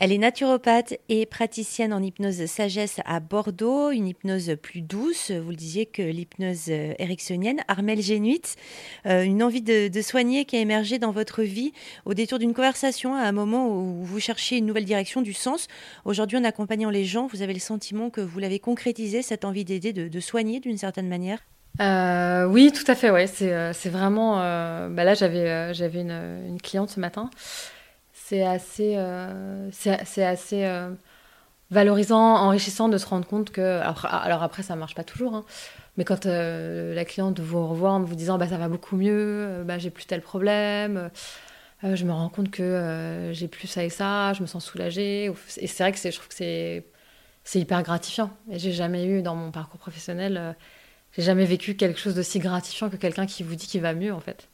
Elle est naturopathe et praticienne en hypnose sagesse à Bordeaux, une hypnose plus douce, vous le disiez, que l'hypnose ericksonienne. Armelle Génuit, euh, une envie de, soigner qui a émergé dans votre vie au détour d'une conversation à un moment où vous cherchiez une nouvelle direction du sens. Aujourd'hui, en accompagnant les gens, vous avez le sentiment que vous l'avez concrétisé, cette envie d'aider, de, soigner d'une certaine manière? Euh, oui, tout à fait. Ouais, c'est euh, vraiment. Bah là, j'avais une, cliente ce matin c'est assez, euh, c'est assez euh, valorisant, enrichissant de se rendre compte que. Alors, après, ça marche pas toujours, hein, mais quand euh, la cliente vous revoit en vous disant bah, ça va beaucoup mieux, bah, j'ai plus tel problème, je me rends compte que j'ai plus ça et ça, je me sens soulagée. Et c'est vrai que je trouve que c'est, c'est hyper gratifiant. Et j'ai jamais eu dans mon parcours professionnel, j'ai jamais vécu quelque chose d'aussi gratifiant que quelqu'un qui vous dit qu'il va mieux en fait.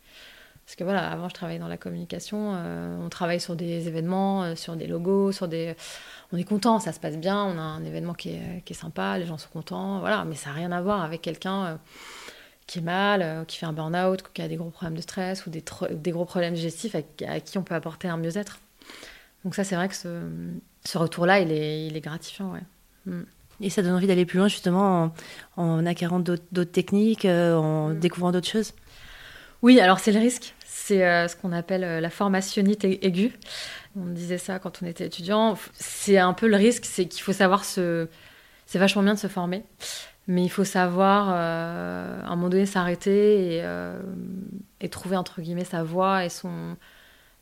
Parce que voilà, avant je travaillais dans la communication, euh, on travaille sur des événements, euh, sur des logos, sur des. On est content, ça se passe bien, on a un événement qui est, qui est sympa, les gens sont contents, voilà. Mais ça n'a rien à voir avec quelqu'un euh, qui est mal, qui fait un burn-out, qui a des gros problèmes de stress ou des, des gros problèmes digestifs à, qui on peut apporter un mieux-être. Donc ça, c'est vrai que ce, ce retour-là, il est, il est gratifiant, ouais. Mm. Et ça donne envie d'aller plus loin justement en, en acquérant d'autres techniques, en mm. découvrant d'autres choses? Oui, alors c'est le risque. C'est euh, ce qu'on appelle euh, la formationnite aiguë. On disait ça quand on était étudiant. C'est un peu le risque, c'est qu'il faut savoir se. C'est vachement bien de se former, mais il faut savoir euh, à un moment donné s'arrêter et, trouver entre guillemets sa voie et son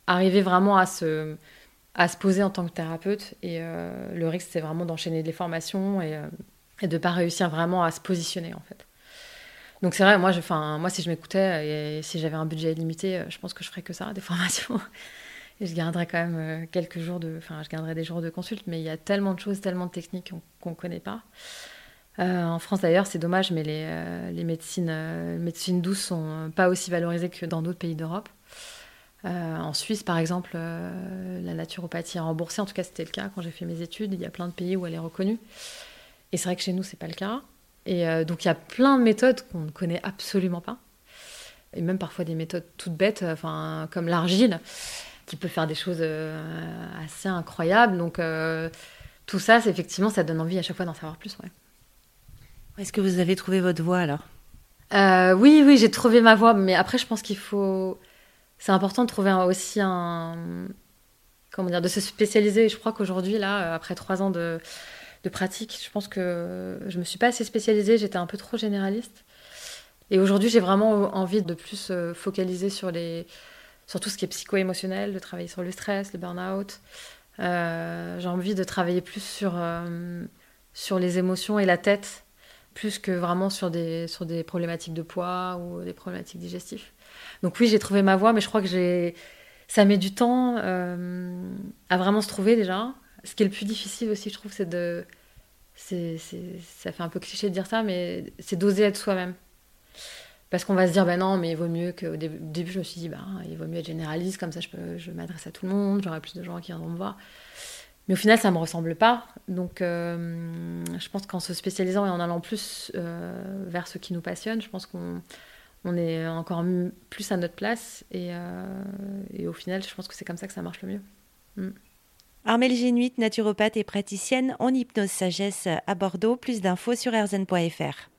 arriver vraiment à se poser en tant que thérapeute. Et le risque, c'est vraiment d'enchaîner des formations et, et de ne pas réussir vraiment à se positionner en fait. Donc c'est vrai, moi, moi si je m'écoutais et si j'avais un budget limité, euh, je pense que je ferais que ça, des formations. Et je garderais quand même euh, quelques jours de... Enfin, je garderais des jours de consulte, mais il y a tellement de choses, tellement de techniques qu'on ne connaît pas. Euh, en France d'ailleurs, c'est dommage, mais les, les médecines, médecines douces sont pas aussi valorisées que dans d'autres pays d'Europe. en Suisse, par exemple, la naturopathie est remboursée. En tout cas, c'était le cas quand j'ai fait mes études. Il y a plein de pays où elle est reconnue. Et c'est vrai que chez nous, c'est pas le cas. Et euh, donc il y a plein de méthodes qu'on ne connaît absolument pas. Et même parfois des méthodes toutes bêtes, enfin, comme l'argile, qui peut faire des choses euh, assez incroyables. Donc euh, tout ça, c'est, effectivement, ça donne envie à chaque fois d'en savoir plus. Ouais. Est-ce que vous avez trouvé votre voie alors? Oui, oui, j'ai trouvé ma voie. Mais après, je pense qu'il faut... C'est important de trouver aussi un... Comment dire De se spécialiser. Je crois qu'aujourd'hui, là, après trois ans de de pratique. Je pense que je me suis pas assez spécialisée, j'étais un peu trop généraliste. Et aujourd'hui, j'ai vraiment envie de plus euh, focaliser sur, les, tout ce qui est psycho-émotionnel, de travailler sur le stress, le burn-out. Euh, j'ai envie de travailler plus sur, euh, sur les émotions et la tête, plus que vraiment sur des, sur des problématiques de poids ou des problématiques digestives. Donc oui, j'ai trouvé ma voie, mais je crois que j'ai ça met du temps à vraiment se trouver déjà. Ce qui est le plus difficile aussi, je trouve, c'est de. Ça fait un peu cliché de dire ça, mais c'est d'oser être soi-même. Parce qu'on va se dire, ben non, mais il vaut mieux que. Au début, je me suis dit, bah, il vaut mieux être généraliste, comme ça je, peux, je m'adresse à tout le monde, j'aurai plus de gens qui viendront me voir. Mais au final, ça ne me ressemble pas. Donc, euh, je pense qu'en se spécialisant et en allant plus euh, vers ce qui nous passionne, je pense qu'on on est encore plus à notre place. Et, euh, et, au final, je pense que c'est comme ça que ça marche le mieux. Mm. Armelle Génuit, naturopathe et praticienne en hypnose sagesse à Bordeaux. Plus d'infos sur erzen.fr.